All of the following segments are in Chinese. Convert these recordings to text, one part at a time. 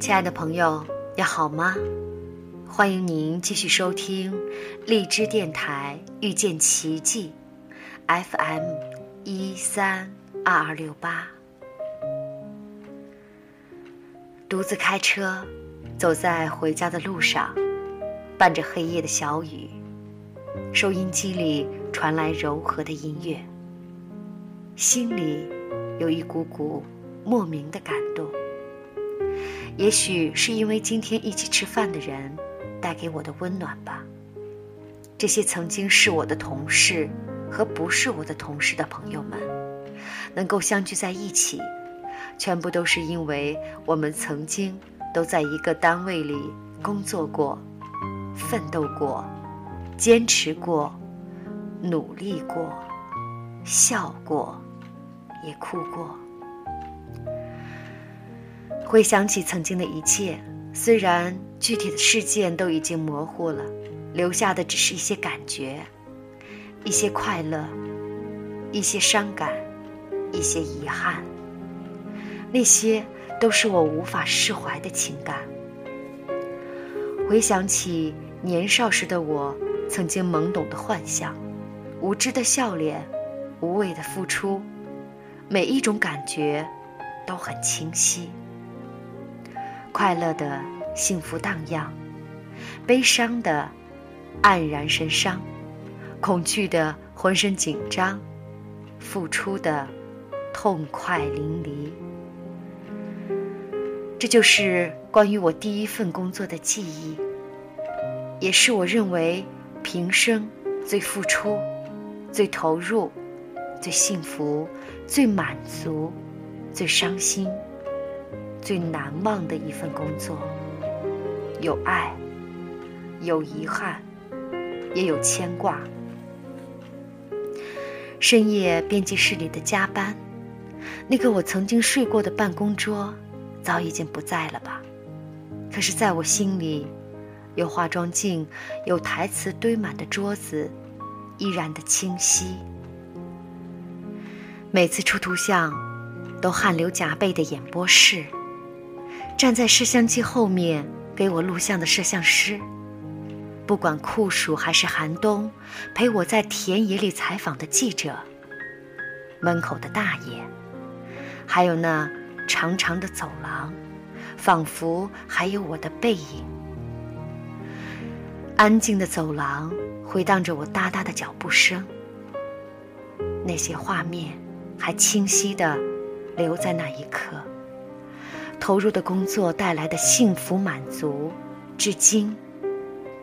亲爱的朋友，你好吗？欢迎您继续收听荔枝电台遇见奇迹，FM 一三二二六八。独自开车，走在回家的路上，伴着黑夜的小雨，收音机里传来柔和的音乐，心里有一股股莫名的感动。也许是因为今天一起吃饭的人带给我的温暖吧。这些曾经是我的同事和不是我的同事的朋友们，能够相聚在一起，全部都是因为我们曾经都在一个单位里工作过、奋斗过、坚持过、努力过、笑过，也哭过。回想起曾经的一切，虽然具体的事件都已经模糊了，留下的只是一些感觉，一些快乐，一些伤感，一些遗憾。那些都是我无法释怀的情感。回想起年少时的我，曾经懵懂的幻想，无知的笑脸，无畏的付出，每一种感觉都很清晰。快乐的幸福荡漾，悲伤的黯然神伤，恐惧的浑身紧张，付出的痛快淋漓。这就是关于我第一份工作的记忆，也是我认为平生最付出、最投入、最幸福、最满足、最伤心。最难忘的一份工作，有爱，有遗憾，也有牵挂。深夜编辑室里的加班，那个我曾经睡过的办公桌，早已经不在了吧？可是，在我心里，有化妆镜、有台词堆满的桌子，依然的清晰。每次出图像，都汗流浃背的演播室。站在摄像机后面给我录像的摄像师，不管酷暑还是寒冬，陪我在田野里采访的记者，门口的大爷，还有那长长的走廊，仿佛还有我的背影。安静的走廊回荡着我哒哒的脚步声，那些画面还清晰地留在那一刻。投入的工作带来的幸福满足，至今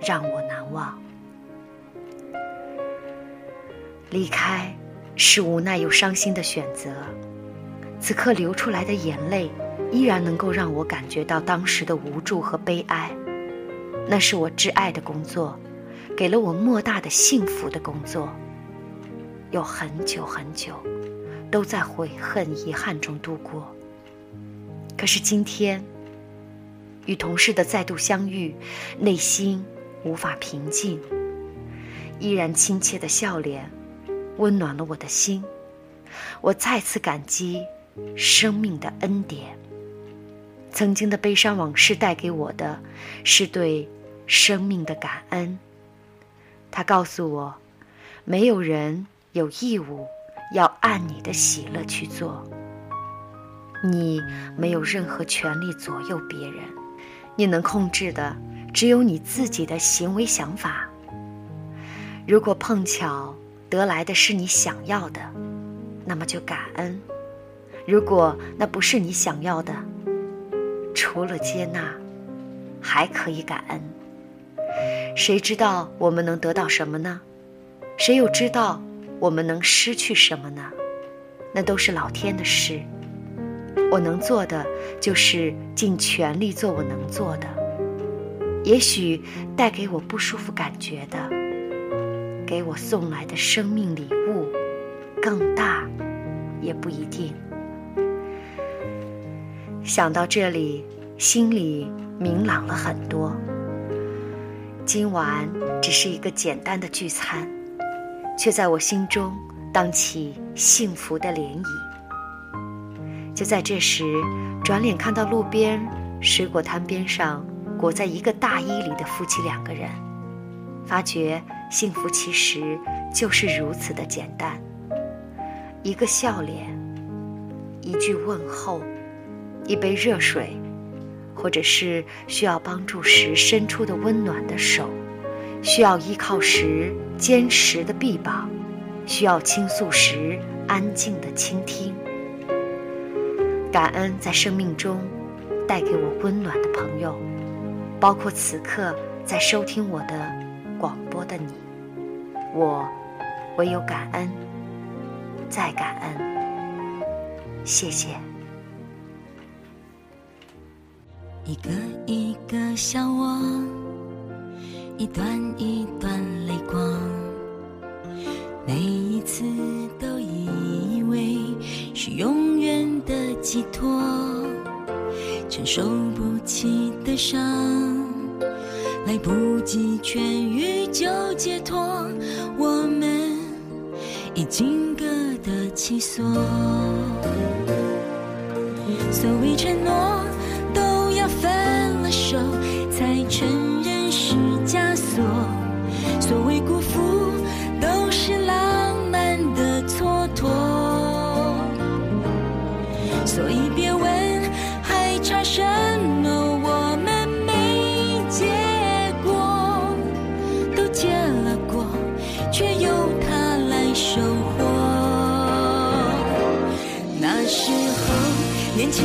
让我难忘。离开是无奈又伤心的选择，此刻流出来的眼泪依然能够让我感觉到当时的无助和悲哀。那是我挚爱的工作，给了我莫大的幸福的工作。有很久很久，都在悔恨遗憾中度过。可是今天，与同事的再度相遇，内心无法平静。依然亲切的笑脸，温暖了我的心。我再次感激生命的恩典。曾经的悲伤往事带给我的，是对生命的感恩。他告诉我，没有人有义务要按你的喜乐去做。你没有任何权利左右别人，你能控制的只有你自己的行为想法。如果碰巧得来的是你想要的，那么就感恩；如果那不是你想要的，除了接纳，还可以感恩。谁知道我们能得到什么呢？谁又知道我们能失去什么呢？那都是老天的事。我能做的就是尽全力做我能做的。也许带给我不舒服感觉的，给我送来的生命礼物更大，也不一定。想到这里，心里明朗了很多。今晚只是一个简单的聚餐，却在我心中荡起幸福的涟漪。就在这时，转脸看到路边水果摊边上裹在一个大衣里的夫妻两个人，发觉幸福其实就是如此的简单：一个笑脸，一句问候，一杯热水，或者是需要帮助时伸出的温暖的手，需要依靠时坚实的臂膀，需要倾诉时安静的倾听。感恩在生命中。带给我温暖的朋友，包括此刻在收听我的广播的你，我唯有感恩，再感恩，谢谢。一个一个笑我，一段一段泪光，每一次都以为是永远的寄托。承受不起的伤，来不及痊愈就解脱，我们已经各得其所。所谓承诺，都要分了手才承认是枷锁；所谓辜负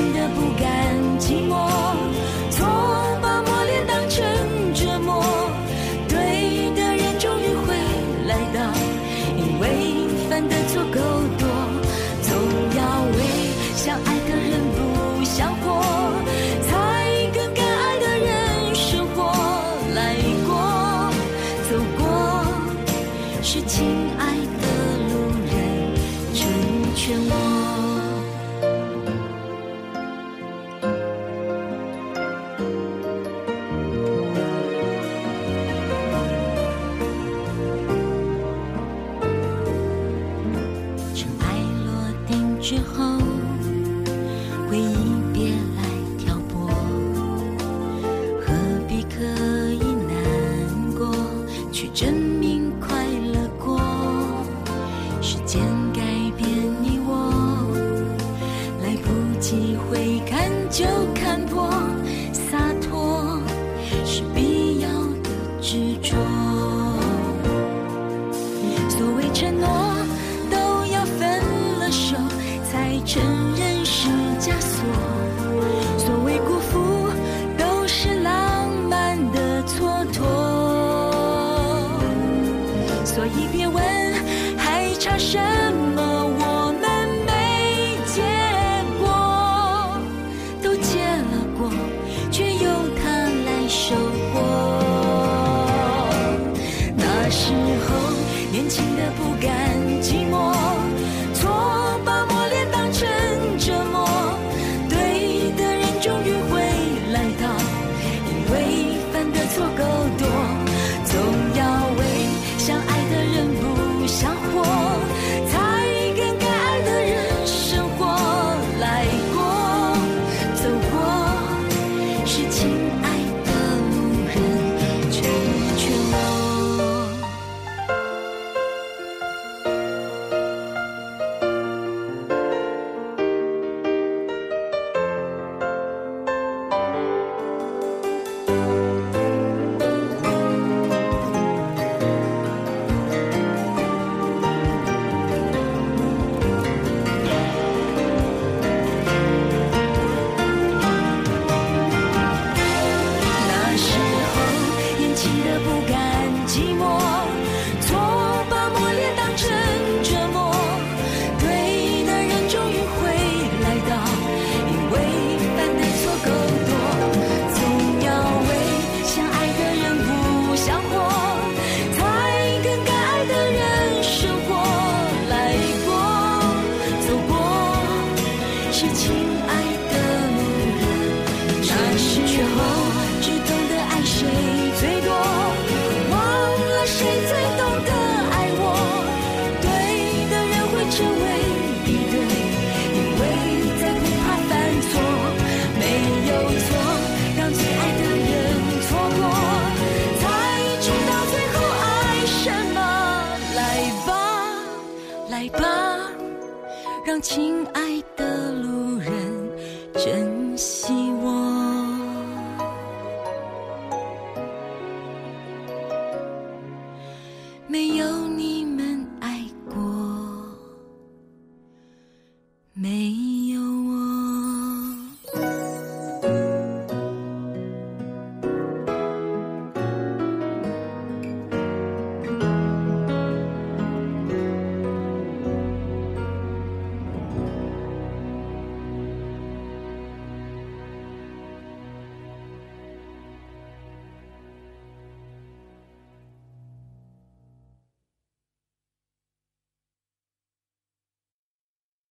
真的不甘寂寞错把磨练当成折磨对的人终于会来到因为犯的错够多总要为想爱的人不想活才跟该爱的人生活来过走过。是亲爱的路人成全我之后希望。